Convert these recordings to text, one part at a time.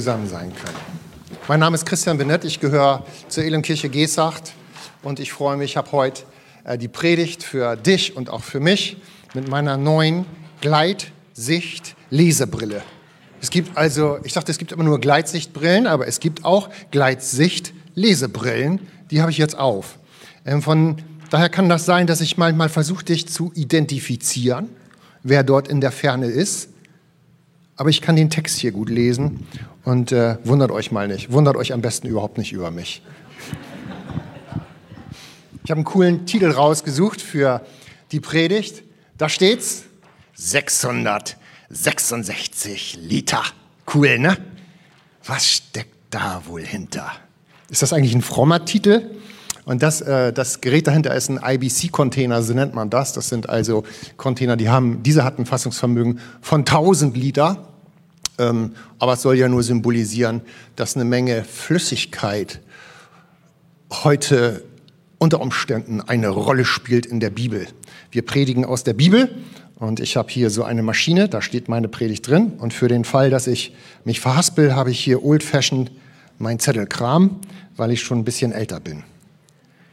zusammen sein können. Mein Name ist Christian Benett, ich gehöre zur Elimkirche Gesacht und ich freue mich, ich habe heute äh, die Predigt für dich und auch für mich mit meiner neuen Gleitsicht-Lesebrille. Es gibt also, ich dachte, es gibt immer nur Gleitsichtbrillen, aber es gibt auch Gleitsicht-Lesebrillen, die habe ich jetzt auf. Ähm, von daher kann das sein, dass ich manchmal versuche, dich zu identifizieren, wer dort in der Ferne ist aber ich kann den Text hier gut lesen und äh, wundert euch mal nicht. Wundert euch am besten überhaupt nicht über mich. Ich habe einen coolen Titel rausgesucht für die Predigt. Da steht's 666 Liter. Cool, ne? Was steckt da wohl hinter? Ist das eigentlich ein frommer Titel? Und das, äh, das Gerät dahinter ist ein IBC-Container, so nennt man das. Das sind also Container, die haben, diese hatten Fassungsvermögen von 1000 Liter. Ähm, aber es soll ja nur symbolisieren, dass eine Menge Flüssigkeit heute unter Umständen eine Rolle spielt in der Bibel. Wir predigen aus der Bibel und ich habe hier so eine Maschine, da steht meine Predigt drin. Und für den Fall, dass ich mich verhaspel, habe ich hier old-fashioned mein Zettelkram, weil ich schon ein bisschen älter bin.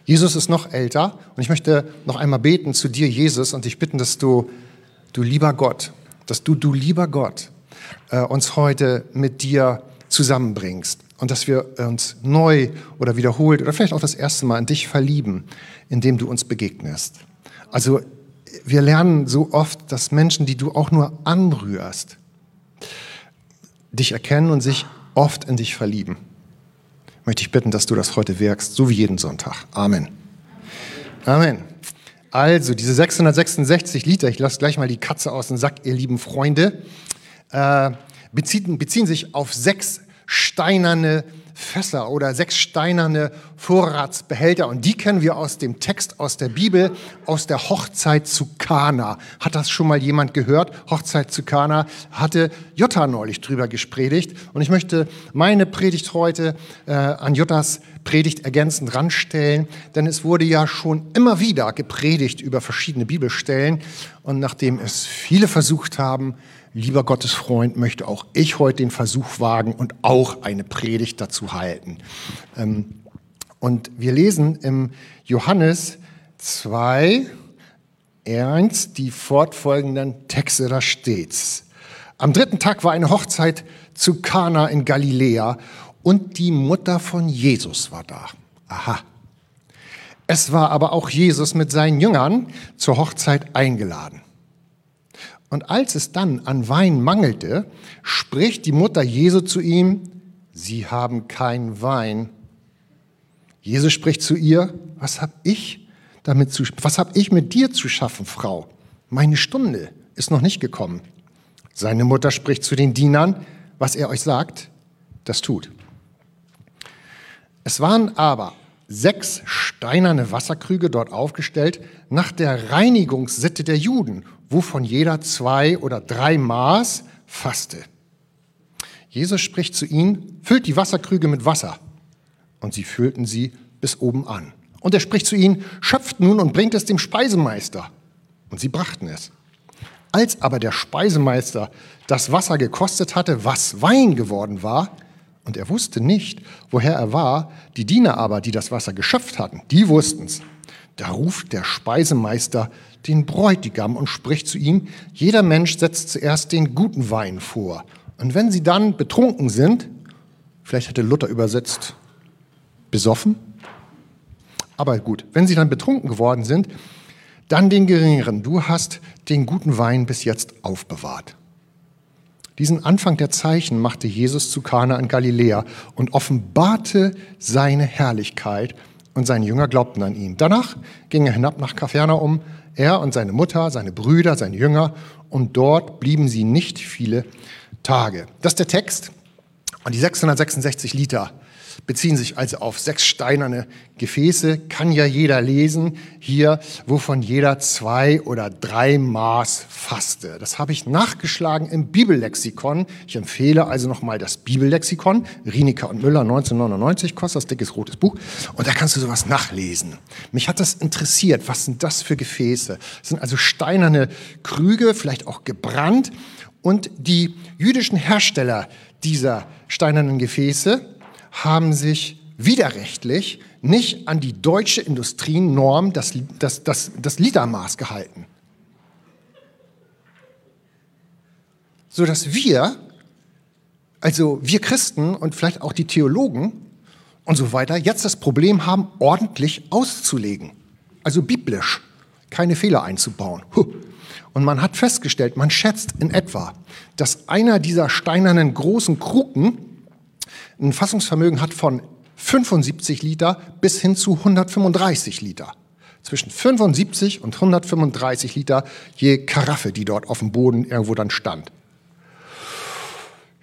Jesus ist noch älter und ich möchte noch einmal beten zu dir, Jesus, und dich bitten, dass du, du lieber Gott, dass du, du lieber Gott, äh, uns heute mit dir zusammenbringst und dass wir uns neu oder wiederholt oder vielleicht auch das erste Mal in dich verlieben, indem du uns begegnest. Also wir lernen so oft, dass Menschen, die du auch nur anrührst, dich erkennen und sich oft in dich verlieben. Möchte ich bitten, dass du das heute wirkst, so wie jeden Sonntag. Amen. Amen. Also, diese 666 Liter, ich lasse gleich mal die Katze aus dem Sack, ihr lieben Freunde äh, beziehen, beziehen sich auf sechs steinerne Fässer oder sechs steinerne Vorratsbehälter. Und die kennen wir aus dem Text aus der Bibel, aus der Hochzeit zu Kana. Hat das schon mal jemand gehört? Hochzeit zu Kana hatte Jutta neulich drüber gespredigt. Und ich möchte meine Predigt heute äh, an Juttas Predigt ergänzend ranstellen, denn es wurde ja schon immer wieder gepredigt über verschiedene Bibelstellen. Und nachdem es viele versucht haben, lieber Gottes Freund, möchte auch ich heute den Versuch wagen und auch eine Predigt dazu halten. Ähm, und wir lesen im Johannes 2, 1 die fortfolgenden Texte, da steht's. Am dritten Tag war eine Hochzeit zu Kana in Galiläa und die Mutter von Jesus war da. Aha. Es war aber auch Jesus mit seinen Jüngern zur Hochzeit eingeladen. Und als es dann an Wein mangelte, spricht die Mutter Jesu zu ihm, Sie haben kein Wein. Jesus spricht zu ihr, was habe ich damit zu, was habe ich mit dir zu schaffen, Frau? Meine Stunde ist noch nicht gekommen. Seine Mutter spricht zu den Dienern, was er euch sagt, das tut. Es waren aber sechs steinerne Wasserkrüge dort aufgestellt, nach der Reinigungssitte der Juden wovon jeder zwei oder drei Maß fasste. Jesus spricht zu ihnen, füllt die Wasserkrüge mit Wasser. Und sie füllten sie bis oben an. Und er spricht zu ihnen, schöpft nun und bringt es dem Speisemeister. Und sie brachten es. Als aber der Speisemeister das Wasser gekostet hatte, was Wein geworden war, und er wusste nicht, woher er war, die Diener aber, die das Wasser geschöpft hatten, die wussten's. Da ruft der Speisemeister den Bräutigam und spricht zu ihm, jeder Mensch setzt zuerst den guten Wein vor. Und wenn sie dann betrunken sind, vielleicht hätte Luther übersetzt, besoffen, aber gut, wenn sie dann betrunken geworden sind, dann den geringeren. Du hast den guten Wein bis jetzt aufbewahrt. Diesen Anfang der Zeichen machte Jesus zu Kana in Galiläa und offenbarte seine Herrlichkeit und seine Jünger glaubten an ihn. Danach ging er hinab nach Kapernaum, er und seine Mutter, seine Brüder, seine Jünger, und dort blieben sie nicht viele Tage. Das ist der Text. Und die 666 Liter beziehen sich also auf sechs steinerne Gefäße, kann ja jeder lesen hier, wovon jeder zwei oder drei Maß fasste. Das habe ich nachgeschlagen im Bibellexikon. Ich empfehle also nochmal das Bibellexikon, Rienecker und Müller 1999, kostet das dickes rotes Buch und da kannst du sowas nachlesen. Mich hat das interessiert, was sind das für Gefäße? Das sind also steinerne Krüge, vielleicht auch gebrannt und die jüdischen Hersteller dieser steinernen Gefäße haben sich widerrechtlich nicht an die deutsche Industrienorm das, das, das, das Litermaß gehalten. Sodass wir, also wir Christen und vielleicht auch die Theologen und so weiter, jetzt das Problem haben, ordentlich auszulegen. Also biblisch, keine Fehler einzubauen. Und man hat festgestellt, man schätzt in etwa, dass einer dieser steinernen großen Kruken ein Fassungsvermögen hat von 75 Liter bis hin zu 135 Liter. Zwischen 75 und 135 Liter je Karaffe, die dort auf dem Boden irgendwo dann stand.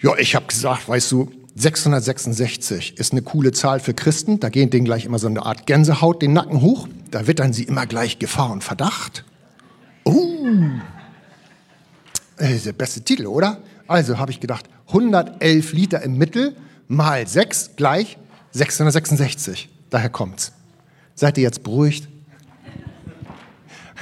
Ja, ich habe gesagt, weißt du, 666 ist eine coole Zahl für Christen. Da gehen denen gleich immer so eine Art Gänsehaut den Nacken hoch. Da wittern sie immer gleich Gefahr und Verdacht. Uh, das ist der beste Titel, oder? Also habe ich gedacht, 111 Liter im Mittel mal 6 gleich 666. Daher kommt's. Seid ihr jetzt beruhigt?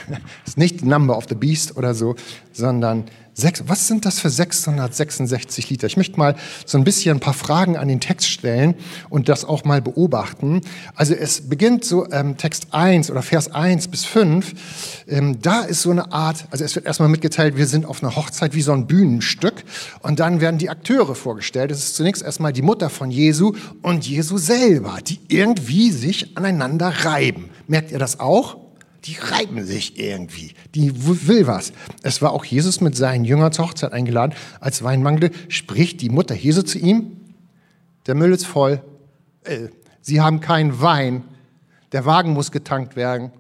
Ist nicht Number of the Beast oder so, sondern sechs, was sind das für 666 Liter? Ich möchte mal so ein bisschen ein paar Fragen an den Text stellen und das auch mal beobachten. Also es beginnt so ähm, Text 1 oder Vers 1 bis 5. Ähm, da ist so eine Art, also es wird erstmal mitgeteilt, wir sind auf einer Hochzeit wie so ein Bühnenstück und dann werden die Akteure vorgestellt. Es ist zunächst erstmal die Mutter von Jesu und Jesu selber, die irgendwie sich aneinander reiben. Merkt ihr das auch? Die reiben sich irgendwie. Die will was. Es war auch Jesus mit seinen Jüngern zur Hochzeit eingeladen. Als Weinmangel spricht die Mutter Jesu zu ihm. Der Müll ist voll. Äh, sie haben keinen Wein. Der Wagen muss getankt werden.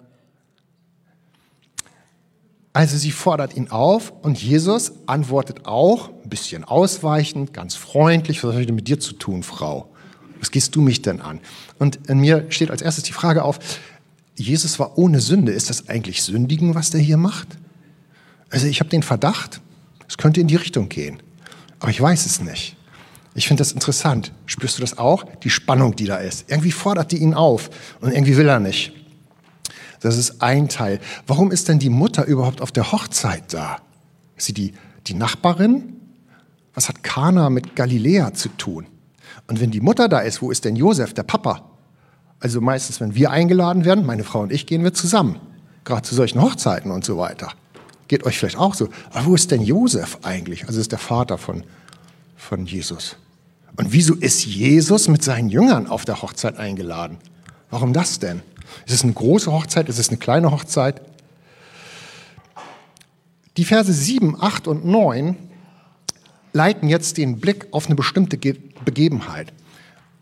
Also sie fordert ihn auf und Jesus antwortet auch, ein bisschen ausweichend, ganz freundlich, was habe ich denn mit dir zu tun, Frau? Was gehst du mich denn an? Und in mir steht als erstes die Frage auf, Jesus war ohne Sünde. Ist das eigentlich Sündigen, was der hier macht? Also ich habe den Verdacht, es könnte in die Richtung gehen. Aber ich weiß es nicht. Ich finde das interessant. Spürst du das auch? Die Spannung, die da ist. Irgendwie fordert die ihn auf und irgendwie will er nicht. Das ist ein Teil. Warum ist denn die Mutter überhaupt auf der Hochzeit da? Ist sie die, die Nachbarin? Was hat Kana mit Galiläa zu tun? Und wenn die Mutter da ist, wo ist denn Josef, der Papa? Also meistens, wenn wir eingeladen werden, meine Frau und ich, gehen wir zusammen. Gerade zu solchen Hochzeiten und so weiter. Geht euch vielleicht auch so. Aber wo ist denn Josef eigentlich? Also ist der Vater von, von Jesus. Und wieso ist Jesus mit seinen Jüngern auf der Hochzeit eingeladen? Warum das denn? Ist es eine große Hochzeit? Ist es eine kleine Hochzeit? Die Verse 7, 8 und 9 leiten jetzt den Blick auf eine bestimmte Begebenheit.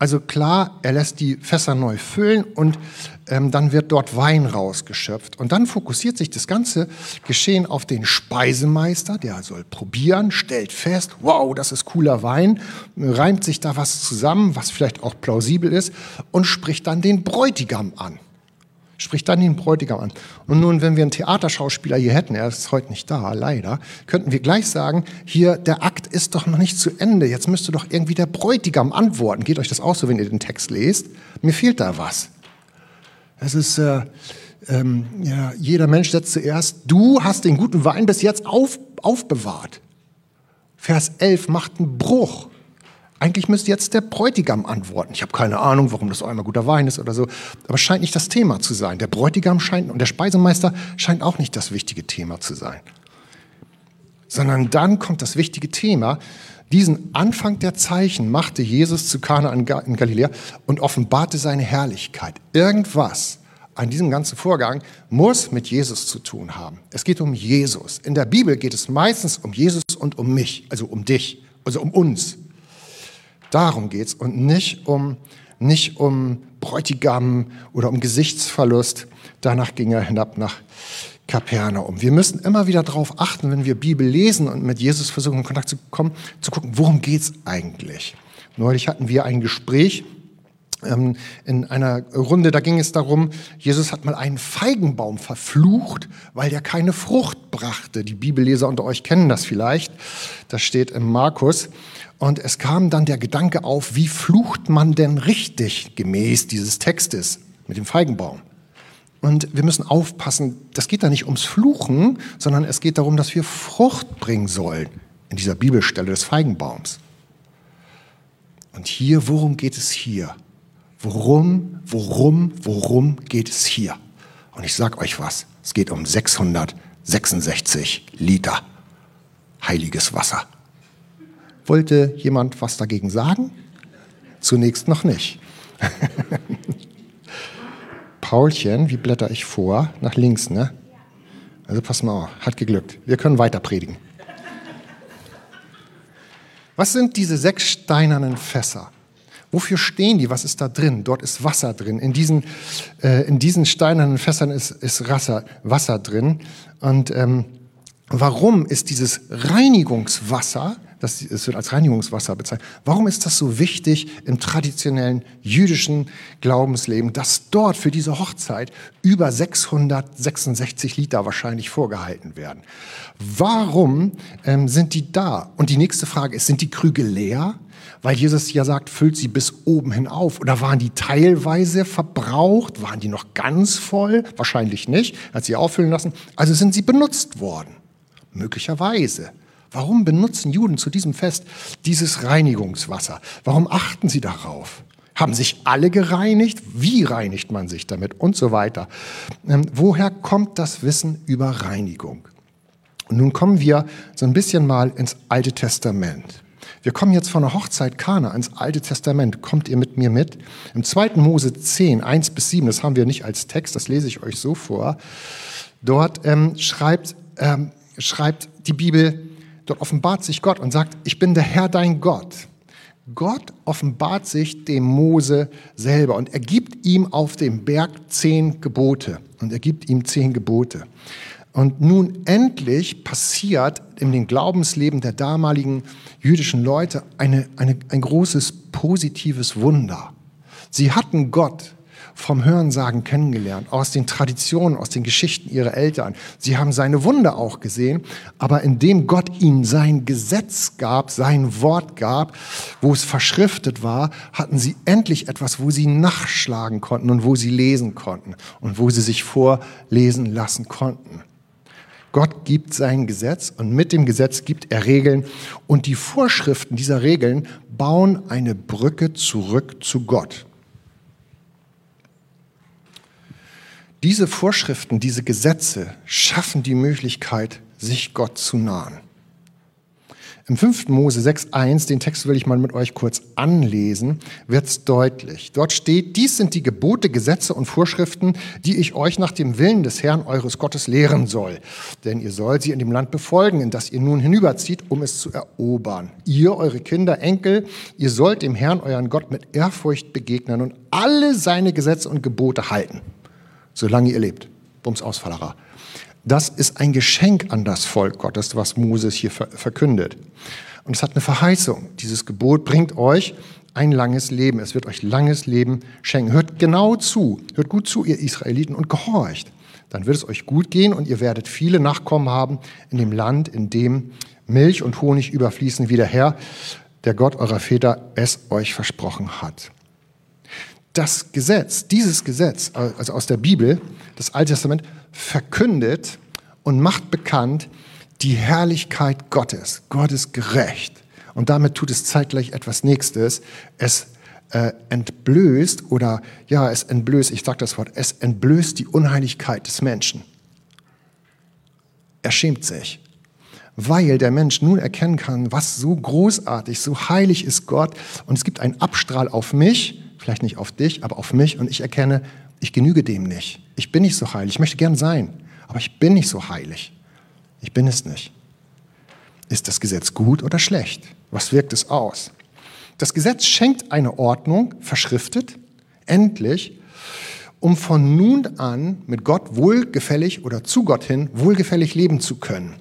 Also klar, er lässt die Fässer neu füllen und ähm, dann wird dort Wein rausgeschöpft. Und dann fokussiert sich das ganze Geschehen auf den Speisemeister, der soll probieren, stellt fest, wow, das ist cooler Wein, reimt sich da was zusammen, was vielleicht auch plausibel ist und spricht dann den Bräutigam an spricht dann den Bräutigam an. Und nun, wenn wir einen Theaterschauspieler hier hätten, er ist heute nicht da, leider, könnten wir gleich sagen, hier, der Akt ist doch noch nicht zu Ende, jetzt müsste doch irgendwie der Bräutigam antworten. Geht euch das auch so, wenn ihr den Text lest? Mir fehlt da was. Es ist, äh, ähm, ja, jeder Mensch setzt zuerst, du hast den guten Wein bis jetzt auf, aufbewahrt. Vers 11 macht einen Bruch. Eigentlich müsste jetzt der Bräutigam antworten. Ich habe keine Ahnung, warum das einmal guter Wein ist oder so, aber es scheint nicht das Thema zu sein. Der Bräutigam scheint und der Speisemeister scheint auch nicht das wichtige Thema zu sein. Sondern dann kommt das wichtige Thema. Diesen Anfang der Zeichen machte Jesus zu Kana in Galiläa und offenbarte seine Herrlichkeit. Irgendwas an diesem ganzen Vorgang muss mit Jesus zu tun haben. Es geht um Jesus. In der Bibel geht es meistens um Jesus und um mich, also um dich, also um uns. Darum geht's und nicht um, nicht um Bräutigam oder um Gesichtsverlust. Danach ging er hinab nach Kapernaum. Wir müssen immer wieder darauf achten, wenn wir Bibel lesen und mit Jesus versuchen, in Kontakt zu kommen, zu gucken, worum geht's eigentlich. Neulich hatten wir ein Gespräch in einer Runde, da ging es darum, Jesus hat mal einen Feigenbaum verflucht, weil der keine Frucht brachte. Die Bibelleser unter euch kennen das vielleicht. Das steht im Markus. Und es kam dann der Gedanke auf, wie flucht man denn richtig gemäß dieses Textes mit dem Feigenbaum? Und wir müssen aufpassen, das geht da nicht ums Fluchen, sondern es geht darum, dass wir Frucht bringen sollen in dieser Bibelstelle des Feigenbaums. Und hier, worum geht es hier? Worum, worum, worum geht es hier? Und ich sage euch was, es geht um 666 Liter heiliges Wasser. Wollte jemand was dagegen sagen? Zunächst noch nicht. Paulchen, wie blätter ich vor? Nach links, ne? Also pass mal auf, hat geglückt. Wir können weiter predigen. Was sind diese sechs steinernen Fässer? Wofür stehen die? Was ist da drin? Dort ist Wasser drin. In diesen, äh, in diesen steinernen Fässern ist, ist Wasser, Wasser drin. Und ähm, warum ist dieses Reinigungswasser das, es wird als Reinigungswasser bezeichnet. Warum ist das so wichtig im traditionellen jüdischen Glaubensleben, dass dort für diese Hochzeit über 666 Liter wahrscheinlich vorgehalten werden? Warum ähm, sind die da? Und die nächste Frage ist, sind die Krüge leer? Weil Jesus ja sagt, füllt sie bis oben hin auf. Oder waren die teilweise verbraucht? Waren die noch ganz voll? Wahrscheinlich nicht. Hat sie auffüllen lassen. Also sind sie benutzt worden. Möglicherweise. Warum benutzen Juden zu diesem Fest dieses Reinigungswasser? Warum achten sie darauf? Haben sich alle gereinigt? Wie reinigt man sich damit? Und so weiter. Ähm, woher kommt das Wissen über Reinigung? Und nun kommen wir so ein bisschen mal ins Alte Testament. Wir kommen jetzt von der Hochzeit Kana ins Alte Testament. Kommt ihr mit mir mit? Im 2. Mose 10, 1 bis 7, das haben wir nicht als Text, das lese ich euch so vor. Dort ähm, schreibt, ähm, schreibt die Bibel, Dort offenbart sich Gott und sagt, ich bin der Herr dein Gott. Gott offenbart sich dem Mose selber und er gibt ihm auf dem Berg zehn Gebote. Und er gibt ihm zehn Gebote. Und nun endlich passiert in den Glaubensleben der damaligen jüdischen Leute eine, eine, ein großes positives Wunder. Sie hatten Gott vom Hörensagen kennengelernt, aus den Traditionen, aus den Geschichten ihrer Eltern. Sie haben seine Wunder auch gesehen, aber indem Gott ihnen sein Gesetz gab, sein Wort gab, wo es verschriftet war, hatten sie endlich etwas, wo sie nachschlagen konnten und wo sie lesen konnten und wo sie sich vorlesen lassen konnten. Gott gibt sein Gesetz und mit dem Gesetz gibt er Regeln und die Vorschriften dieser Regeln bauen eine Brücke zurück zu Gott. Diese Vorschriften, diese Gesetze schaffen die Möglichkeit, sich Gott zu nahen. Im 5. Mose 6.1, den Text will ich mal mit euch kurz anlesen, wird es deutlich. Dort steht, dies sind die Gebote, Gesetze und Vorschriften, die ich euch nach dem Willen des Herrn eures Gottes lehren soll. Denn ihr sollt sie in dem Land befolgen, in das ihr nun hinüberzieht, um es zu erobern. Ihr, eure Kinder, Enkel, ihr sollt dem Herrn, euren Gott, mit Ehrfurcht begegnen und alle seine Gesetze und Gebote halten solange ihr lebt. Bums aus, Fallara. Das ist ein Geschenk an das Volk Gottes, was Moses hier verkündet. Und es hat eine Verheißung. Dieses Gebot bringt euch ein langes Leben. Es wird euch langes Leben schenken. Hört genau zu. Hört gut zu, ihr Israeliten, und gehorcht. Dann wird es euch gut gehen und ihr werdet viele Nachkommen haben in dem Land, in dem Milch und Honig überfließen, wie der Herr, der Gott eurer Väter, es euch versprochen hat das Gesetz, dieses Gesetz, also aus der Bibel, das Alte Testament, verkündet und macht bekannt die Herrlichkeit Gottes. Gott ist gerecht. Und damit tut es zeitgleich etwas Nächstes. Es äh, entblößt oder ja, es entblößt, ich sage das Wort, es entblößt die Unheiligkeit des Menschen. Er schämt sich, weil der Mensch nun erkennen kann, was so großartig, so heilig ist Gott und es gibt einen Abstrahl auf mich vielleicht nicht auf dich, aber auf mich und ich erkenne, ich genüge dem nicht. Ich bin nicht so heilig. Ich möchte gern sein, aber ich bin nicht so heilig. Ich bin es nicht. Ist das Gesetz gut oder schlecht? Was wirkt es aus? Das Gesetz schenkt eine Ordnung, verschriftet, endlich, um von nun an mit Gott wohlgefällig oder zu Gott hin wohlgefällig leben zu können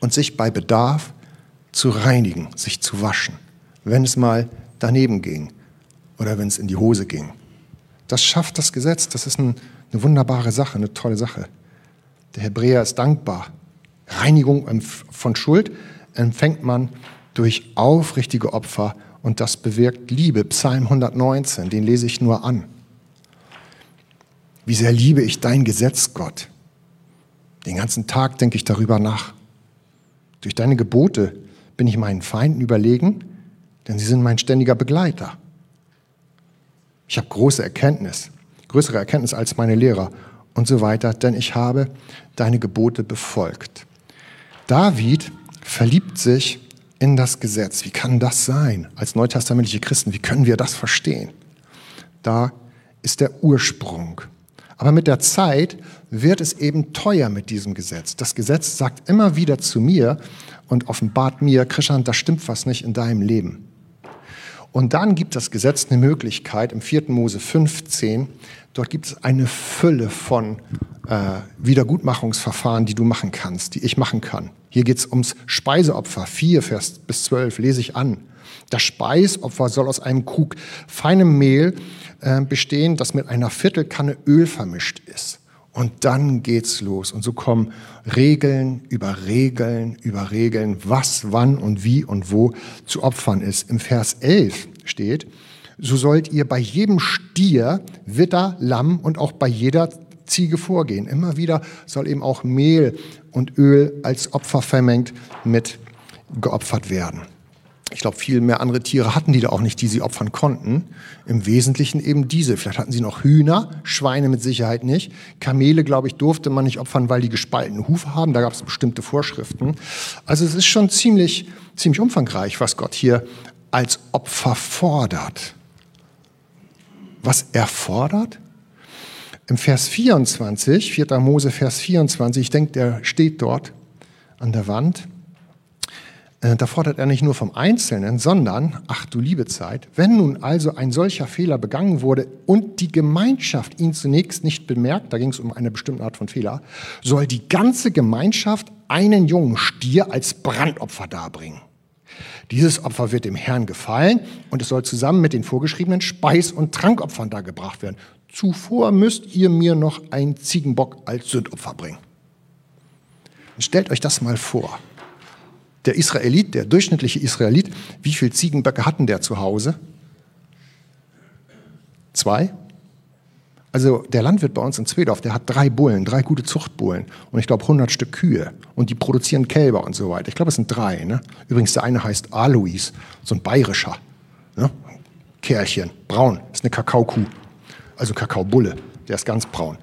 und sich bei Bedarf zu reinigen, sich zu waschen, wenn es mal daneben ging oder wenn es in die Hose ging. Das schafft das Gesetz. Das ist ein, eine wunderbare Sache, eine tolle Sache. Der Hebräer ist dankbar. Reinigung von Schuld empfängt man durch aufrichtige Opfer und das bewirkt Liebe. Psalm 119, den lese ich nur an. Wie sehr liebe ich dein Gesetz, Gott. Den ganzen Tag denke ich darüber nach. Durch deine Gebote bin ich meinen Feinden überlegen denn sie sind mein ständiger Begleiter. Ich habe große Erkenntnis, größere Erkenntnis als meine Lehrer und so weiter, denn ich habe deine Gebote befolgt. David verliebt sich in das Gesetz. Wie kann das sein? Als neutestamentliche Christen, wie können wir das verstehen? Da ist der Ursprung. Aber mit der Zeit wird es eben teuer mit diesem Gesetz. Das Gesetz sagt immer wieder zu mir und offenbart mir, Christian, da stimmt was nicht in deinem Leben. Und dann gibt das Gesetz eine Möglichkeit im 4. Mose 15, dort gibt es eine Fülle von äh, Wiedergutmachungsverfahren, die du machen kannst, die ich machen kann. Hier geht es ums Speiseopfer, 4 Vers bis 12 lese ich an. Das Speisopfer soll aus einem Krug feinem Mehl äh, bestehen, das mit einer Viertelkanne Öl vermischt ist. Und dann geht's los. Und so kommen Regeln über Regeln über Regeln, was, wann und wie und wo zu opfern ist. Im Vers 11 steht, so sollt ihr bei jedem Stier, Witter, Lamm und auch bei jeder Ziege vorgehen. Immer wieder soll eben auch Mehl und Öl als Opfer vermengt mit geopfert werden. Ich glaube, viel mehr andere Tiere hatten die da auch nicht, die sie opfern konnten. Im Wesentlichen eben diese. Vielleicht hatten sie noch Hühner, Schweine mit Sicherheit nicht. Kamele, glaube ich, durfte man nicht opfern, weil die gespaltene Hufe haben. Da gab es bestimmte Vorschriften. Also es ist schon ziemlich, ziemlich umfangreich, was Gott hier als Opfer fordert. Was er fordert? Im Vers 24, 4. Mose, Vers 24, ich denke, der steht dort an der Wand. Äh, da fordert er nicht nur vom Einzelnen, sondern, ach du liebe Zeit, wenn nun also ein solcher Fehler begangen wurde und die Gemeinschaft ihn zunächst nicht bemerkt, da ging es um eine bestimmte Art von Fehler, soll die ganze Gemeinschaft einen jungen Stier als Brandopfer darbringen. Dieses Opfer wird dem Herrn gefallen und es soll zusammen mit den vorgeschriebenen Speis- und Trankopfern dargebracht werden. Zuvor müsst ihr mir noch einen Ziegenbock als Sündopfer bringen. stellt euch das mal vor der Israelit, der durchschnittliche Israelit, wie viele Ziegenböcke hatten der zu Hause? Zwei? Also der Landwirt bei uns in Zwedorf, der hat drei Bullen, drei gute Zuchtbullen und ich glaube 100 Stück Kühe und die produzieren Kälber und so weiter. Ich glaube, es sind drei. Ne? Übrigens, der eine heißt Alois, so ein bayerischer ne? Kerlchen, braun, ist eine Kakaokuh, also Kakaobulle, der ist ganz braun.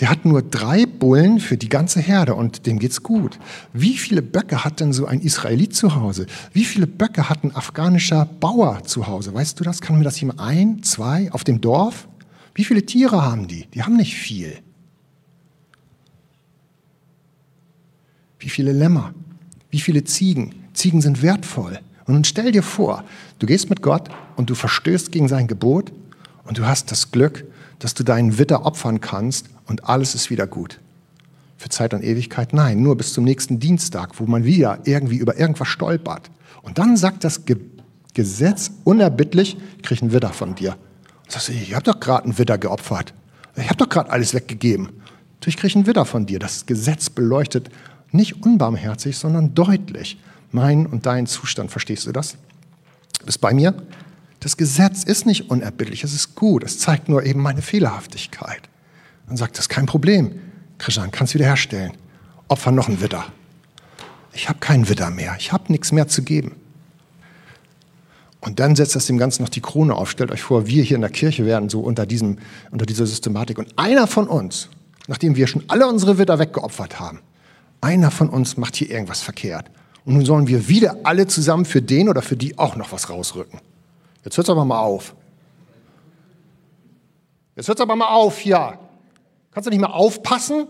Der hat nur drei Bullen für die ganze Herde und dem geht's gut. Wie viele Böcke hat denn so ein Israelit zu Hause? Wie viele Böcke hat ein afghanischer Bauer zu Hause? Weißt du das? Kann mir das jemand ein, zwei auf dem Dorf? Wie viele Tiere haben die? Die haben nicht viel. Wie viele Lämmer? Wie viele Ziegen? Ziegen sind wertvoll. Und nun stell dir vor, du gehst mit Gott und du verstößt gegen sein Gebot und du hast das Glück, dass du deinen Witter opfern kannst und alles ist wieder gut. Für Zeit und Ewigkeit? Nein, nur bis zum nächsten Dienstag, wo man wieder irgendwie über irgendwas stolpert. Und dann sagt das Ge Gesetz unerbittlich, ich kriege einen Widder von dir. Und sagst du, ich habe doch gerade einen Widder geopfert. Ich habe doch gerade alles weggegeben. Natürlich kriege ich einen Widder von dir. Das Gesetz beleuchtet nicht unbarmherzig, sondern deutlich meinen und deinen Zustand. Verstehst du das? Bist bei mir? Das Gesetz ist nicht unerbittlich, es ist gut, es zeigt nur eben meine Fehlerhaftigkeit. Dann sagt, das kein Problem. Christian, kannst wiederherstellen. Opfer noch ein Widder. Ich habe keinen Widder mehr, ich habe nichts mehr zu geben. Und dann setzt das dem Ganzen noch die Krone auf. Stellt euch vor, wir hier in der Kirche werden so unter, diesem, unter dieser Systematik. Und einer von uns, nachdem wir schon alle unsere Widder weggeopfert haben, einer von uns macht hier irgendwas verkehrt. Und nun sollen wir wieder alle zusammen für den oder für die auch noch was rausrücken. Jetzt hört es aber mal auf. Jetzt hört es aber mal auf hier. Kannst du nicht mal aufpassen?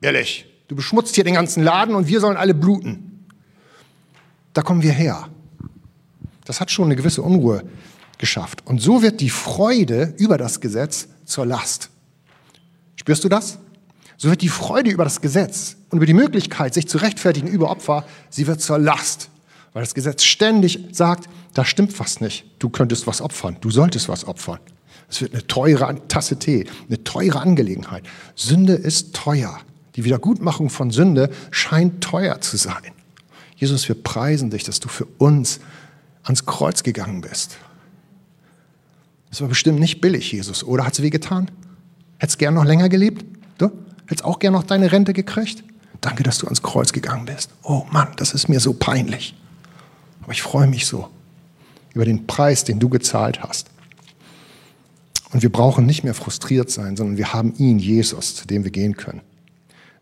Ehrlich, du beschmutzt hier den ganzen Laden und wir sollen alle bluten. Da kommen wir her. Das hat schon eine gewisse Unruhe geschafft. Und so wird die Freude über das Gesetz zur Last. Spürst du das? So wird die Freude über das Gesetz und über die Möglichkeit, sich zu rechtfertigen über Opfer, sie wird zur Last. Weil das Gesetz ständig sagt, da stimmt was nicht. Du könntest was opfern. Du solltest was opfern. Es wird eine teure Tasse Tee, eine teure Angelegenheit. Sünde ist teuer. Die Wiedergutmachung von Sünde scheint teuer zu sein. Jesus, wir preisen dich, dass du für uns ans Kreuz gegangen bist. Das war bestimmt nicht billig, Jesus. Oder hat es wehgetan? Hättest gern noch länger gelebt? Du? Hättest auch gern noch deine Rente gekriegt? Danke, dass du ans Kreuz gegangen bist. Oh Mann, das ist mir so peinlich. Aber ich freue mich so über den Preis, den du gezahlt hast. Und wir brauchen nicht mehr frustriert sein, sondern wir haben ihn, Jesus, zu dem wir gehen können.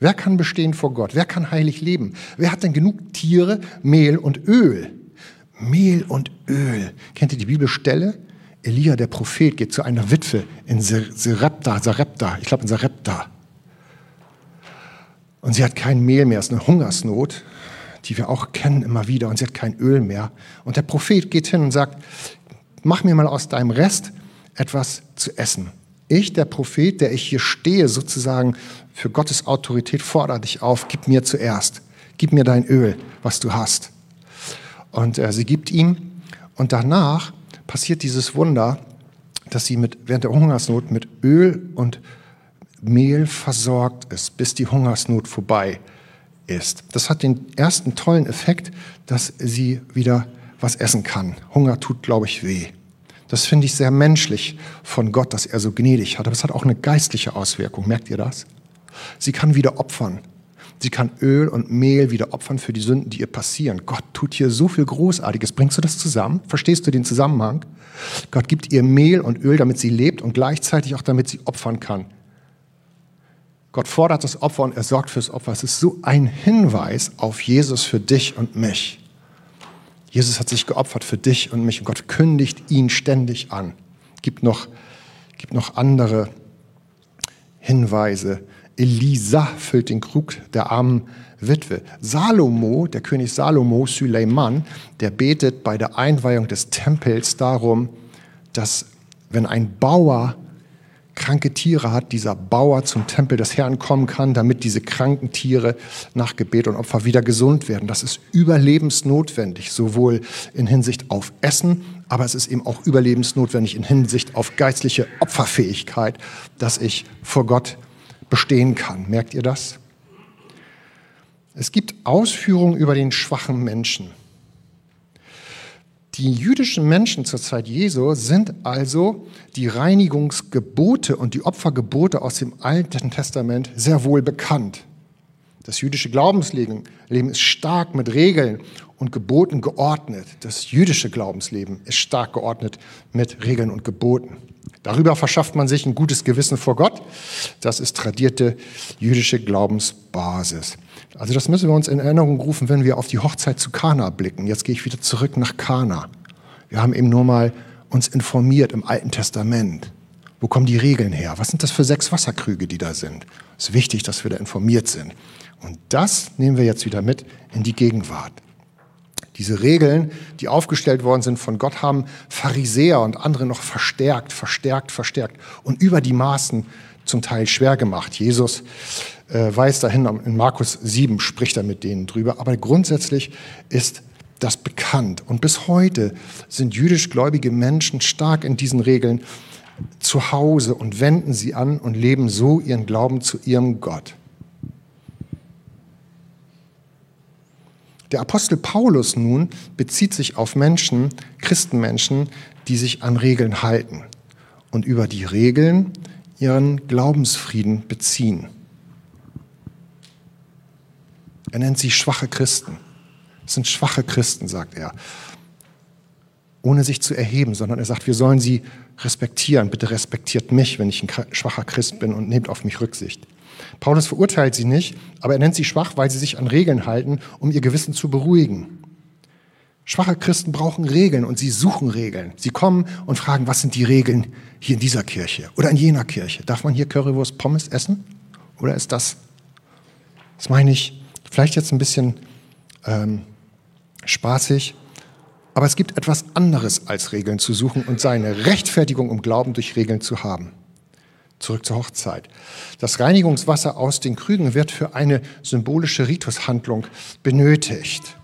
Wer kann bestehen vor Gott? Wer kann heilig leben? Wer hat denn genug Tiere, Mehl und Öl? Mehl und Öl. Kennt ihr die Bibelstelle? Elia, der Prophet, geht zu einer Witwe in Sarepta, Sarepta, ich glaube in Sarepta. Und sie hat kein Mehl mehr, es ist eine Hungersnot, die wir auch kennen immer wieder, und sie hat kein Öl mehr. Und der Prophet geht hin und sagt, mach mir mal aus deinem Rest etwas zu essen. Ich, der Prophet, der ich hier stehe, sozusagen für Gottes Autorität, fordere dich auf, gib mir zuerst, gib mir dein Öl, was du hast. Und äh, sie gibt ihm, und danach passiert dieses Wunder, dass sie mit, während der Hungersnot mit Öl und Mehl versorgt ist, bis die Hungersnot vorbei ist. Das hat den ersten tollen Effekt, dass sie wieder was essen kann. Hunger tut, glaube ich, weh. Das finde ich sehr menschlich von Gott, dass er so gnädig hat. Aber es hat auch eine geistliche Auswirkung. Merkt ihr das? Sie kann wieder opfern. Sie kann Öl und Mehl wieder opfern für die Sünden, die ihr passieren. Gott tut hier so viel Großartiges. Bringst du das zusammen? Verstehst du den Zusammenhang? Gott gibt ihr Mehl und Öl, damit sie lebt und gleichzeitig auch damit sie opfern kann. Gott fordert das Opfer und er sorgt fürs Opfer. Es ist so ein Hinweis auf Jesus für dich und mich. Jesus hat sich geopfert für dich und mich und Gott kündigt ihn ständig an. Gibt noch, gibt noch andere Hinweise. Elisa füllt den Krug der armen Witwe. Salomo, der König Salomo, Suleiman, der betet bei der Einweihung des Tempels darum, dass wenn ein Bauer kranke Tiere hat, dieser Bauer zum Tempel des Herrn kommen kann, damit diese kranken Tiere nach Gebet und Opfer wieder gesund werden. Das ist überlebensnotwendig, sowohl in Hinsicht auf Essen, aber es ist eben auch überlebensnotwendig in Hinsicht auf geistliche Opferfähigkeit, dass ich vor Gott bestehen kann. Merkt ihr das? Es gibt Ausführungen über den schwachen Menschen. Die jüdischen Menschen zur Zeit Jesu sind also die Reinigungsgebote und die Opfergebote aus dem Alten Testament sehr wohl bekannt. Das jüdische Glaubensleben ist stark mit Regeln und Geboten geordnet. Das jüdische Glaubensleben ist stark geordnet mit Regeln und Geboten. Darüber verschafft man sich ein gutes Gewissen vor Gott. Das ist tradierte jüdische Glaubensbasis. Also das müssen wir uns in Erinnerung rufen, wenn wir auf die Hochzeit zu Kana blicken. Jetzt gehe ich wieder zurück nach Kana. Wir haben eben nur mal uns informiert im Alten Testament. Wo kommen die Regeln her? Was sind das für sechs Wasserkrüge, die da sind? Es ist wichtig, dass wir da informiert sind. Und das nehmen wir jetzt wieder mit in die Gegenwart. Diese Regeln, die aufgestellt worden sind von Gott, haben Pharisäer und andere noch verstärkt, verstärkt, verstärkt und über die Maßen zum Teil schwer gemacht. Jesus äh, weist dahin, in Markus 7 spricht er mit denen drüber. Aber grundsätzlich ist das bekannt. Und bis heute sind jüdisch-gläubige Menschen stark in diesen Regeln zu Hause und wenden sie an und leben so ihren Glauben zu ihrem Gott. Der Apostel Paulus nun bezieht sich auf Menschen, Christenmenschen, die sich an Regeln halten und über die Regeln ihren Glaubensfrieden beziehen. Er nennt sie schwache Christen. Das sind schwache Christen, sagt er. Ohne sich zu erheben, sondern er sagt, wir sollen sie respektieren. Bitte respektiert mich, wenn ich ein schwacher Christ bin und nehmt auf mich Rücksicht. Paulus verurteilt sie nicht, aber er nennt sie schwach, weil sie sich an Regeln halten, um ihr Gewissen zu beruhigen. Schwache Christen brauchen Regeln und sie suchen Regeln. Sie kommen und fragen, was sind die Regeln hier in dieser Kirche oder in jener Kirche? Darf man hier Currywurst Pommes essen? Oder ist das, das meine ich, vielleicht jetzt ein bisschen ähm, spaßig, aber es gibt etwas anderes als Regeln zu suchen und seine Rechtfertigung im Glauben durch Regeln zu haben. Zurück zur Hochzeit. Das Reinigungswasser aus den Krügen wird für eine symbolische Ritushandlung benötigt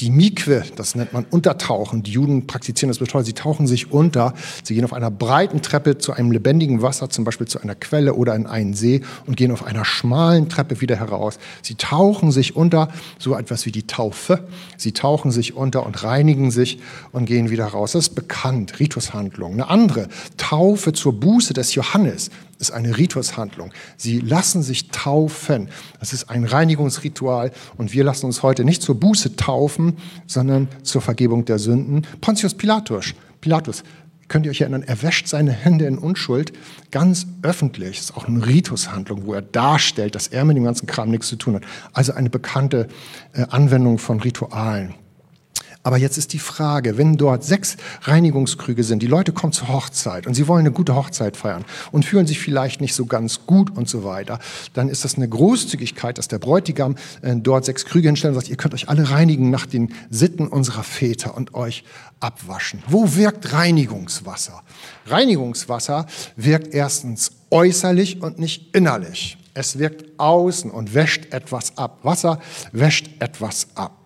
die Mikwe, das nennt man Untertauchen. Die Juden praktizieren das bis heute. Sie tauchen sich unter. Sie gehen auf einer breiten Treppe zu einem lebendigen Wasser, zum Beispiel zu einer Quelle oder in einen See und gehen auf einer schmalen Treppe wieder heraus. Sie tauchen sich unter, so etwas wie die Taufe. Sie tauchen sich unter und reinigen sich und gehen wieder raus. Das ist bekannt, Ritushandlung. Eine andere, Taufe zur Buße des Johannes. Ist eine Ritushandlung. Sie lassen sich taufen. Das ist ein Reinigungsritual und wir lassen uns heute nicht zur Buße taufen, sondern zur Vergebung der Sünden. Pontius Pilatus, Pilatus könnt ihr euch erinnern, er wäscht seine Hände in Unschuld ganz öffentlich. Das ist auch eine Ritushandlung, wo er darstellt, dass er mit dem ganzen Kram nichts zu tun hat. Also eine bekannte äh, Anwendung von Ritualen. Aber jetzt ist die Frage, wenn dort sechs Reinigungskrüge sind, die Leute kommen zur Hochzeit und sie wollen eine gute Hochzeit feiern und fühlen sich vielleicht nicht so ganz gut und so weiter, dann ist das eine Großzügigkeit, dass der Bräutigam äh, dort sechs Krüge hinstellt und sagt, ihr könnt euch alle reinigen nach den Sitten unserer Väter und euch abwaschen. Wo wirkt Reinigungswasser? Reinigungswasser wirkt erstens äußerlich und nicht innerlich. Es wirkt außen und wäscht etwas ab. Wasser wäscht etwas ab.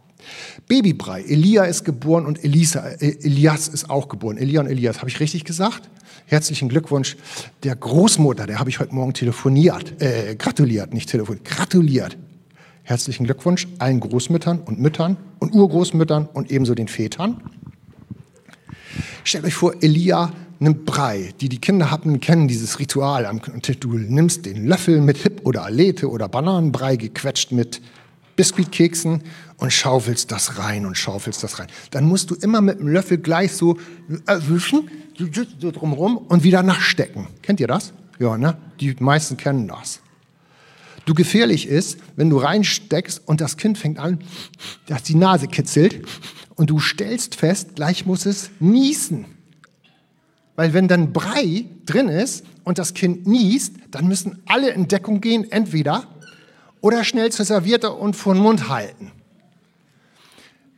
Babybrei. Elia ist geboren und Elisa, äh, Elias ist auch geboren. Elia und Elias. Habe ich richtig gesagt? Herzlichen Glückwunsch der Großmutter. Der habe ich heute Morgen telefoniert. Äh, gratuliert, nicht telefoniert. Gratuliert. Herzlichen Glückwunsch allen Großmüttern und Müttern und Urgroßmüttern und ebenso den Vätern. Stellt euch vor, Elia nimmt Brei. Die die Kinder hatten, kennen dieses Ritual. Du nimmst den Löffel mit Hip oder Alete oder Bananenbrei gequetscht mit Biskuitkeksen und schaufelst das rein und schaufelst das rein. Dann musst du immer mit dem Löffel gleich so erwischen, so drumherum und wieder nachstecken. Kennt ihr das? Ja, ne? Die meisten kennen das. Du gefährlich ist, wenn du reinsteckst und das Kind fängt an, dass die Nase kitzelt und du stellst fest, gleich muss es niesen. Weil wenn dann Brei drin ist und das Kind niest, dann müssen alle in Deckung gehen, entweder oder schnell zur Serviette und vor den Mund halten.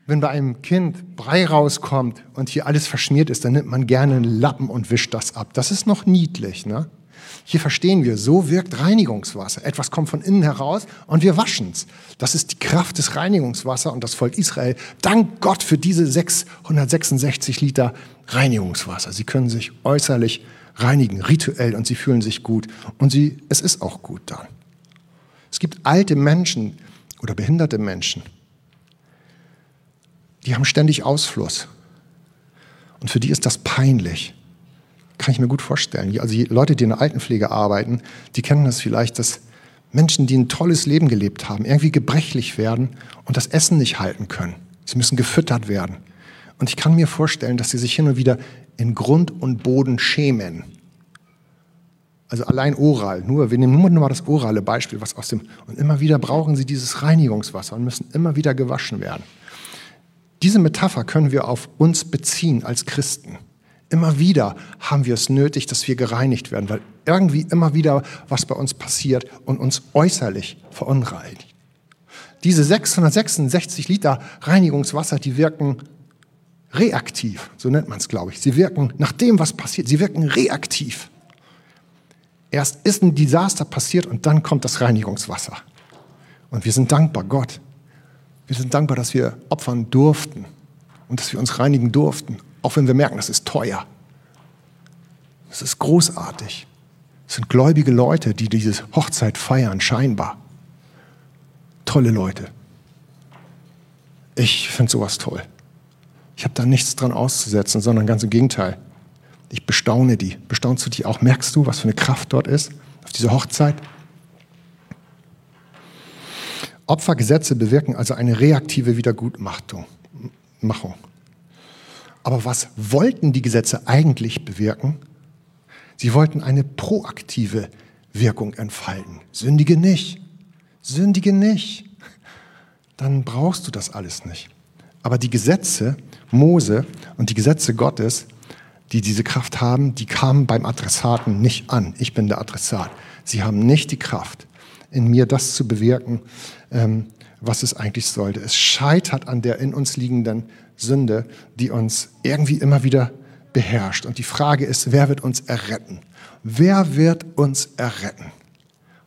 Wenn bei einem Kind Brei rauskommt und hier alles verschmiert ist, dann nimmt man gerne einen Lappen und wischt das ab. Das ist noch niedlich. Ne? Hier verstehen wir, so wirkt Reinigungswasser. Etwas kommt von innen heraus und wir waschen es. Das ist die Kraft des Reinigungswassers und das Volk Israel. Dank Gott für diese 666 Liter Reinigungswasser. Sie können sich äußerlich reinigen, rituell und sie fühlen sich gut. Und sie, es ist auch gut dann. Es gibt alte Menschen oder behinderte Menschen, die haben ständig Ausfluss. Und für die ist das peinlich. Kann ich mir gut vorstellen. Also die Leute, die in der Altenpflege arbeiten, die kennen das vielleicht, dass Menschen, die ein tolles Leben gelebt haben, irgendwie gebrechlich werden und das Essen nicht halten können. Sie müssen gefüttert werden. Und ich kann mir vorstellen, dass sie sich hin und wieder in Grund und Boden schämen also allein oral, nur, wir nehmen nur mal das orale Beispiel, was aus dem, und immer wieder brauchen sie dieses Reinigungswasser und müssen immer wieder gewaschen werden. Diese Metapher können wir auf uns beziehen als Christen. Immer wieder haben wir es nötig, dass wir gereinigt werden, weil irgendwie immer wieder was bei uns passiert und uns äußerlich verunreinigt. Diese 666 Liter Reinigungswasser, die wirken reaktiv, so nennt man es, glaube ich. Sie wirken nach dem, was passiert, sie wirken reaktiv. Erst ist ein Desaster passiert und dann kommt das Reinigungswasser. Und wir sind dankbar, Gott. Wir sind dankbar, dass wir opfern durften und dass wir uns reinigen durften, auch wenn wir merken, das ist teuer. Das ist großartig. Es sind gläubige Leute, die diese Hochzeit feiern, scheinbar. Tolle Leute. Ich finde sowas toll. Ich habe da nichts dran auszusetzen, sondern ganz im Gegenteil. Ich bestaune die. Bestaunst du die auch? Merkst du, was für eine Kraft dort ist auf dieser Hochzeit? Opfergesetze bewirken also eine reaktive Wiedergutmachung. Aber was wollten die Gesetze eigentlich bewirken? Sie wollten eine proaktive Wirkung entfalten. Sündige nicht. Sündige nicht. Dann brauchst du das alles nicht. Aber die Gesetze Mose und die Gesetze Gottes die diese Kraft haben, die kamen beim Adressaten nicht an. Ich bin der Adressat. Sie haben nicht die Kraft, in mir das zu bewirken, ähm, was es eigentlich sollte. Es scheitert an der in uns liegenden Sünde, die uns irgendwie immer wieder beherrscht. Und die Frage ist, wer wird uns erretten? Wer wird uns erretten?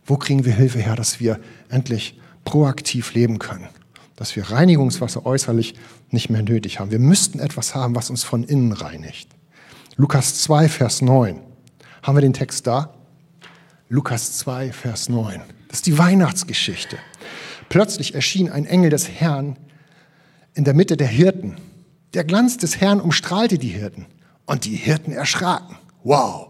Wo kriegen wir Hilfe her, dass wir endlich proaktiv leben können? Dass wir Reinigungswasser äußerlich nicht mehr nötig haben. Wir müssten etwas haben, was uns von innen reinigt. Lukas 2, Vers 9. Haben wir den Text da? Lukas 2, Vers 9. Das ist die Weihnachtsgeschichte. Plötzlich erschien ein Engel des Herrn in der Mitte der Hirten. Der Glanz des Herrn umstrahlte die Hirten und die Hirten erschraken. Wow!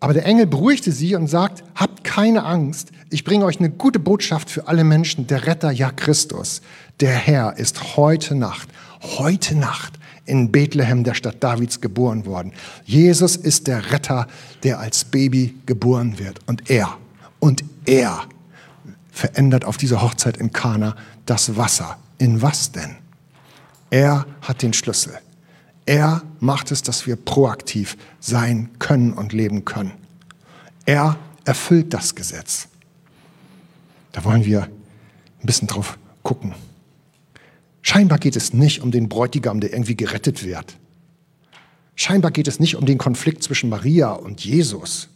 Aber der Engel beruhigte sie und sagt, habt keine Angst, ich bringe euch eine gute Botschaft für alle Menschen, der Retter, ja Christus, der Herr ist heute Nacht, heute Nacht in Bethlehem, der Stadt Davids, geboren worden. Jesus ist der Retter, der als Baby geboren wird. Und er, und er verändert auf dieser Hochzeit in Kana das Wasser. In was denn? Er hat den Schlüssel. Er macht es, dass wir proaktiv sein können und leben können. Er erfüllt das Gesetz. Da wollen wir ein bisschen drauf gucken. Scheinbar geht es nicht um den Bräutigam, der irgendwie gerettet wird. Scheinbar geht es nicht um den Konflikt zwischen Maria und Jesus.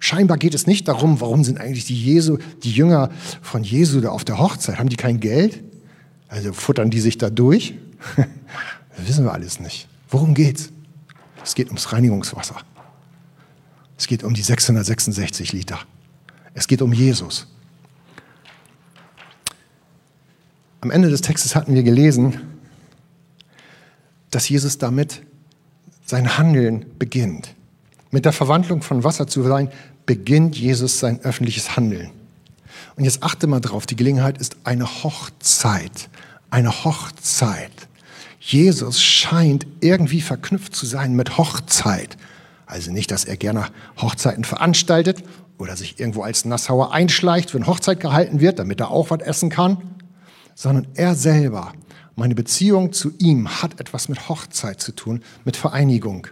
Scheinbar geht es nicht darum, warum sind eigentlich die, Jesu, die Jünger von Jesu da auf der Hochzeit? Haben die kein Geld? Also futtern die sich da durch? Das wissen wir alles nicht. Worum geht's? Es geht ums Reinigungswasser. Es geht um die 666 Liter. Es geht um Jesus. Am Ende des Textes hatten wir gelesen, dass Jesus damit sein Handeln beginnt. Mit der Verwandlung von Wasser zu sein, beginnt Jesus sein öffentliches Handeln. Und jetzt achte mal drauf, die Gelegenheit ist eine Hochzeit. Eine Hochzeit. Jesus scheint irgendwie verknüpft zu sein mit Hochzeit. Also nicht, dass er gerne Hochzeiten veranstaltet oder sich irgendwo als Nassauer einschleicht, wenn Hochzeit gehalten wird, damit er auch was essen kann, sondern er selber, meine Beziehung zu ihm hat etwas mit Hochzeit zu tun, mit Vereinigung.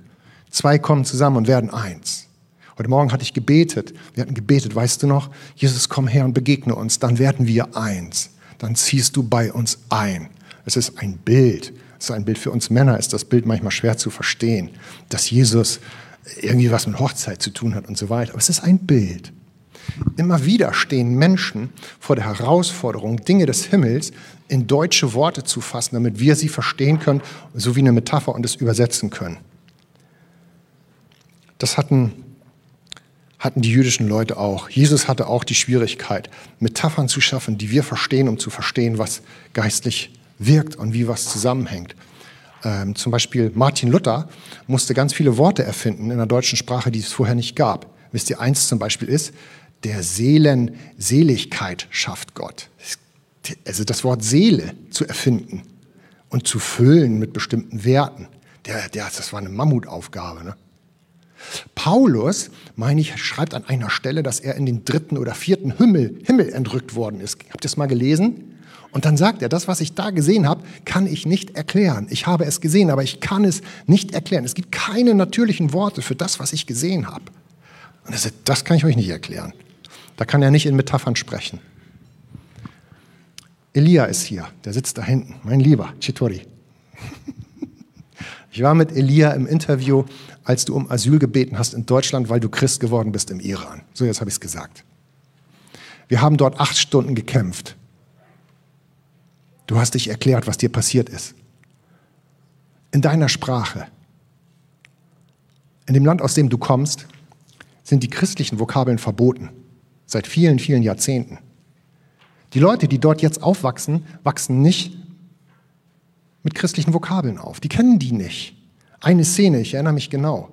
Zwei kommen zusammen und werden eins. Heute Morgen hatte ich gebetet. Wir hatten gebetet, weißt du noch? Jesus, komm her und begegne uns. Dann werden wir eins. Dann ziehst du bei uns ein. Es ist ein Bild. Es ist ein Bild für uns Männer. Ist das Bild manchmal schwer zu verstehen, dass Jesus irgendwie was mit Hochzeit zu tun hat und so weiter. Aber es ist ein Bild. Immer wieder stehen Menschen vor der Herausforderung, Dinge des Himmels in deutsche Worte zu fassen, damit wir sie verstehen können, so wie eine Metapher und es übersetzen können. Das hatten, hatten die jüdischen Leute auch. Jesus hatte auch die Schwierigkeit, Metaphern zu schaffen, die wir verstehen, um zu verstehen, was geistlich wirkt und wie was zusammenhängt. Ähm, zum Beispiel Martin Luther musste ganz viele Worte erfinden in der deutschen Sprache, die es vorher nicht gab. Wisst ihr, eins zum Beispiel ist, der Seelen Seligkeit schafft Gott. Also das Wort Seele zu erfinden und zu füllen mit bestimmten Werten, der, der, das war eine Mammutaufgabe. Ne? Paulus, meine ich, schreibt an einer Stelle, dass er in den dritten oder vierten Himmel, Himmel entrückt worden ist. Habt ihr das mal gelesen? Und dann sagt er, das, was ich da gesehen habe, kann ich nicht erklären. Ich habe es gesehen, aber ich kann es nicht erklären. Es gibt keine natürlichen Worte für das, was ich gesehen habe. Und er sagt, das kann ich euch nicht erklären. Da kann er nicht in Metaphern sprechen. Elia ist hier, der sitzt da hinten, mein Lieber, Chitori. Ich war mit Elia im Interview, als du um Asyl gebeten hast in Deutschland, weil du Christ geworden bist im Iran. So, jetzt habe ich es gesagt. Wir haben dort acht Stunden gekämpft. Du hast dich erklärt, was dir passiert ist. In deiner Sprache. In dem Land, aus dem du kommst, sind die christlichen Vokabeln verboten. Seit vielen, vielen Jahrzehnten. Die Leute, die dort jetzt aufwachsen, wachsen nicht mit christlichen Vokabeln auf. Die kennen die nicht. Eine Szene, ich erinnere mich genau.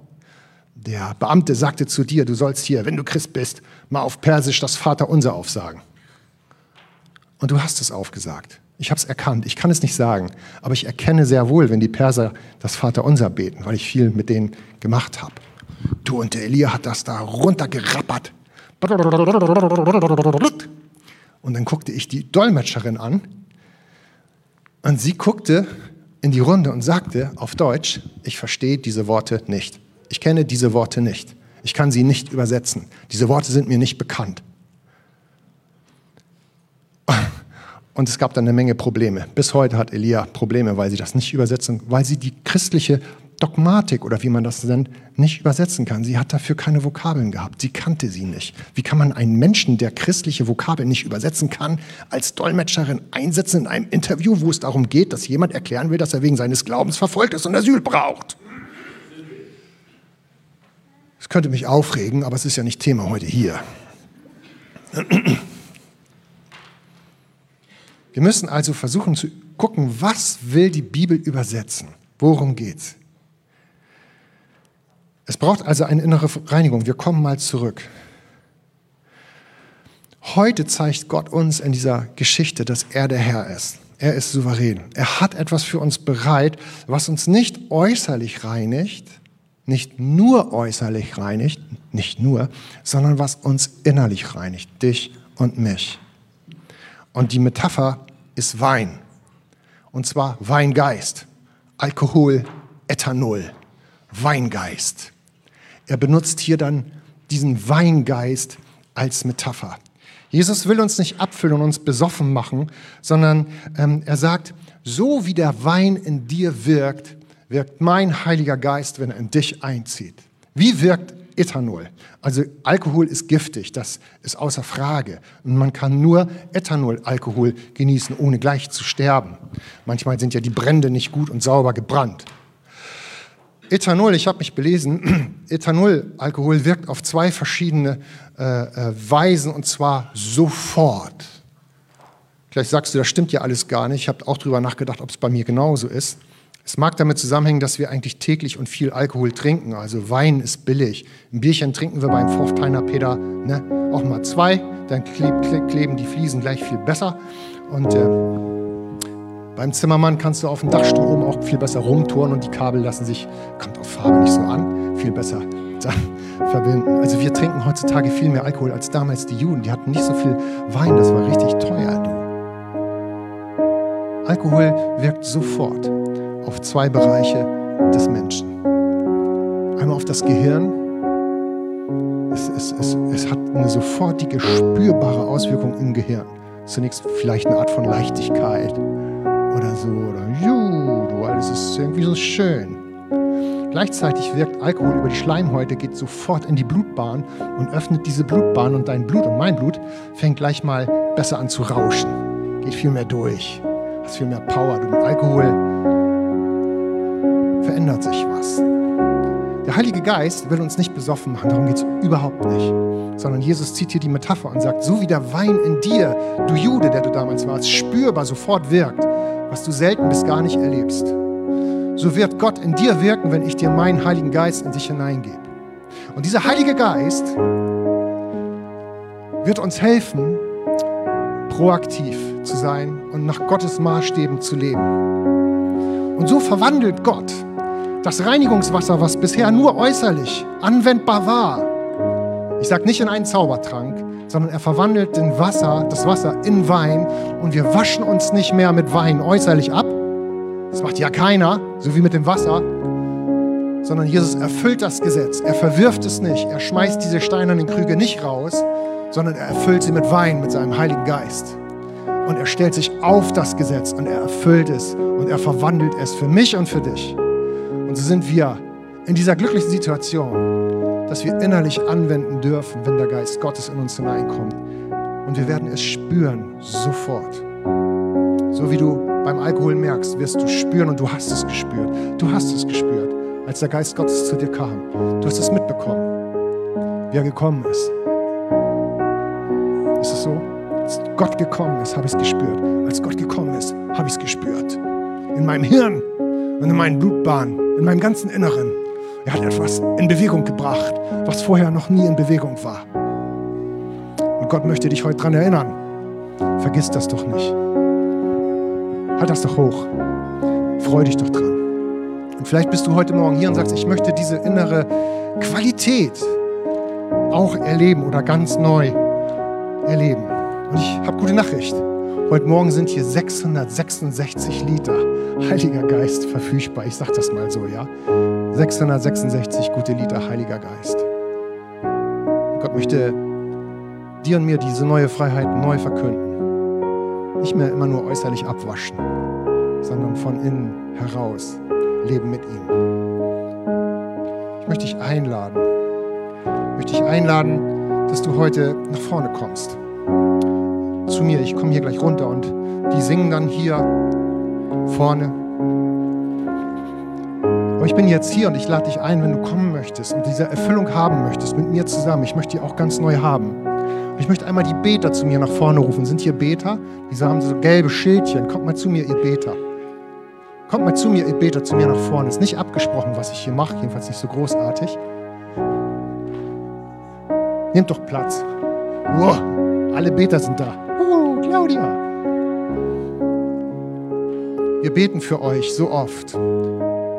Der Beamte sagte zu dir, du sollst hier, wenn du Christ bist, mal auf Persisch das Vaterunser aufsagen. Und du hast es aufgesagt. Ich habe es erkannt. Ich kann es nicht sagen, aber ich erkenne sehr wohl, wenn die Perser das Vaterunser beten, weil ich viel mit denen gemacht habe. Du und der Elia hat das da runtergerappert. Und dann guckte ich die Dolmetscherin an und sie guckte in die Runde und sagte auf Deutsch, ich verstehe diese Worte nicht. Ich kenne diese Worte nicht. Ich kann sie nicht übersetzen. Diese Worte sind mir nicht bekannt. Und es gab dann eine Menge Probleme. Bis heute hat Elia Probleme, weil sie das nicht übersetzen, weil sie die christliche Dogmatik oder wie man das nennt, nicht übersetzen kann. Sie hat dafür keine Vokabeln gehabt. Sie kannte sie nicht. Wie kann man einen Menschen, der christliche Vokabeln nicht übersetzen kann, als Dolmetscherin einsetzen in einem Interview, wo es darum geht, dass jemand erklären will, dass er wegen seines Glaubens verfolgt ist und Asyl braucht? Das könnte mich aufregen, aber es ist ja nicht Thema heute hier. Wir müssen also versuchen zu gucken, was will die Bibel übersetzen? Worum geht's? Es braucht also eine innere Reinigung. Wir kommen mal zurück. Heute zeigt Gott uns in dieser Geschichte, dass er der Herr ist. Er ist souverän. Er hat etwas für uns bereit, was uns nicht äußerlich reinigt, nicht nur äußerlich reinigt, nicht nur, sondern was uns innerlich reinigt, dich und mich. Und die Metapher ist Wein. Und zwar Weingeist, Alkohol, Ethanol, Weingeist. Er benutzt hier dann diesen Weingeist als Metapher. Jesus will uns nicht abfüllen und uns besoffen machen, sondern ähm, er sagt, so wie der Wein in dir wirkt, wirkt mein Heiliger Geist, wenn er in dich einzieht. Wie wirkt Ethanol? Also Alkohol ist giftig, das ist außer Frage. Und man kann nur Ethanol-Alkohol genießen, ohne gleich zu sterben. Manchmal sind ja die Brände nicht gut und sauber gebrannt. Ethanol, ich habe mich belesen, Ethanol-Alkohol wirkt auf zwei verschiedene äh, äh, Weisen und zwar sofort. Vielleicht sagst du, das stimmt ja alles gar nicht. Ich habe auch darüber nachgedacht, ob es bei mir genauso ist. Es mag damit zusammenhängen, dass wir eigentlich täglich und viel Alkohol trinken. Also Wein ist billig. Ein Bierchen trinken wir beim Vorfteiner Peter ne? auch mal zwei. Dann kleben die Fliesen gleich viel besser. Und äh, beim Zimmermann kannst du auf dem Dachstuhl oben auch viel besser rumtouren und die Kabel lassen sich, kommt auf Farbe nicht so an, viel besser verbinden. Also wir trinken heutzutage viel mehr Alkohol als damals die Juden. Die hatten nicht so viel Wein, das war richtig teuer. Du. Alkohol wirkt sofort auf zwei Bereiche des Menschen. Einmal auf das Gehirn. Es, es, es, es hat eine sofortige, spürbare Auswirkung im Gehirn. Zunächst vielleicht eine Art von Leichtigkeit, oder so. Oder juhu, alles ist irgendwie so schön. Gleichzeitig wirkt Alkohol über die Schleimhäute, geht sofort in die Blutbahn und öffnet diese Blutbahn und dein Blut und mein Blut fängt gleich mal besser an zu rauschen. Geht viel mehr durch, hast viel mehr Power. Du mit Alkohol verändert sich was. Der Heilige Geist will uns nicht besoffen machen, darum geht es überhaupt nicht. Sondern Jesus zieht hier die Metapher und sagt, so wie der Wein in dir, du Jude, der du damals warst, spürbar sofort wirkt, was du selten bis gar nicht erlebst. So wird Gott in dir wirken, wenn ich dir meinen Heiligen Geist in dich hineingebe. Und dieser Heilige Geist wird uns helfen, proaktiv zu sein und nach Gottes Maßstäben zu leben. Und so verwandelt Gott das Reinigungswasser, was bisher nur äußerlich anwendbar war. Ich sage nicht in einen Zaubertrank, sondern er verwandelt den Wasser, das Wasser in Wein und wir waschen uns nicht mehr mit Wein äußerlich ab. Das macht ja keiner, so wie mit dem Wasser, sondern Jesus erfüllt das Gesetz. Er verwirft es nicht. Er schmeißt diese steinernen Krüge nicht raus, sondern er erfüllt sie mit Wein, mit seinem Heiligen Geist. Und er stellt sich auf das Gesetz und er erfüllt es und er verwandelt es für mich und für dich. Und so sind wir in dieser glücklichen Situation, das wir innerlich anwenden dürfen, wenn der Geist Gottes in uns hineinkommt. Und wir werden es spüren, sofort. So wie du beim Alkohol merkst, wirst du spüren und du hast es gespürt. Du hast es gespürt, als der Geist Gottes zu dir kam. Du hast es mitbekommen, wie er gekommen ist. Ist es so? Als Gott gekommen ist, habe ich es gespürt. Als Gott gekommen ist, habe ich es gespürt. In meinem Hirn und in meinen Blutbahnen, in meinem ganzen Inneren. Er hat etwas in Bewegung gebracht, was vorher noch nie in Bewegung war. Und Gott möchte dich heute daran erinnern. Vergiss das doch nicht. Halt das doch hoch. Freu dich doch dran. Und vielleicht bist du heute Morgen hier und sagst, ich möchte diese innere Qualität auch erleben oder ganz neu erleben. Und ich habe gute Nachricht. Heute Morgen sind hier 666 Liter Heiliger Geist verfügbar. Ich sage das mal so, ja. 666 gute Liter Heiliger Geist. Gott möchte dir und mir diese neue Freiheit neu verkünden. Nicht mehr immer nur äußerlich abwaschen, sondern von innen heraus leben mit ihm. Ich möchte dich einladen. Ich möchte dich einladen, dass du heute nach vorne kommst. Zu mir. Ich komme hier gleich runter und die singen dann hier vorne. Ich bin jetzt hier und ich lade dich ein, wenn du kommen möchtest und diese Erfüllung haben möchtest mit mir zusammen. Ich möchte die auch ganz neu haben. Und ich möchte einmal die Beter zu mir nach vorne rufen. Sind hier Beter? Diese haben so gelbe Schildchen. Kommt mal zu mir, ihr Beter. Kommt mal zu mir, ihr Beter, zu mir nach vorne. Ist nicht abgesprochen, was ich hier mache, jedenfalls nicht so großartig. Nehmt doch Platz. Wow, alle Beter sind da. Oh, Claudia. Wir beten für euch so oft.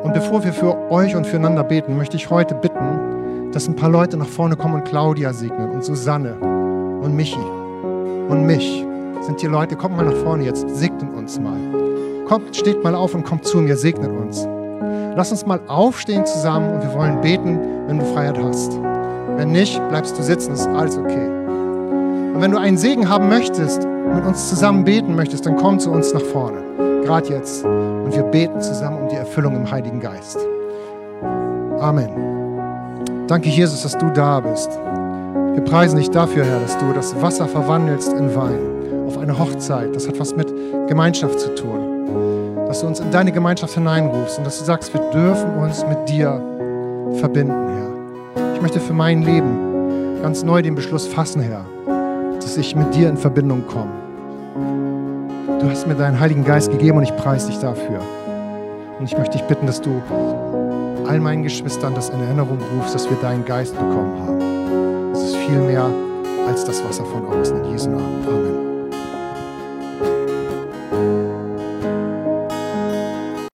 Und bevor wir für euch und füreinander beten, möchte ich heute bitten, dass ein paar Leute nach vorne kommen und Claudia segnen und Susanne und Michi und mich. Sind hier Leute, kommt mal nach vorne jetzt, segnet uns mal. Kommt, steht mal auf und kommt zu mir, segnet uns. Lass uns mal aufstehen zusammen und wir wollen beten, wenn du Freiheit hast. Wenn nicht, bleibst du sitzen, ist alles okay. Und wenn du einen Segen haben möchtest, mit uns zusammen beten möchtest, dann komm zu uns nach vorne. Gerade jetzt. Und wir beten zusammen um die Erfüllung im Heiligen Geist. Amen. Danke, Jesus, dass du da bist. Wir preisen dich dafür, Herr, dass du das Wasser verwandelst in Wein auf eine Hochzeit. Das hat was mit Gemeinschaft zu tun. Dass du uns in deine Gemeinschaft hineinrufst und dass du sagst, wir dürfen uns mit dir verbinden, Herr. Ich möchte für mein Leben ganz neu den Beschluss fassen, Herr, dass ich mit dir in Verbindung komme. Du hast mir deinen Heiligen Geist gegeben und ich preise dich dafür. Und ich möchte dich bitten, dass du all meinen Geschwistern das in Erinnerung rufst, dass wir deinen Geist bekommen haben. Das ist viel mehr als das Wasser von außen. In Jesu Namen. Amen.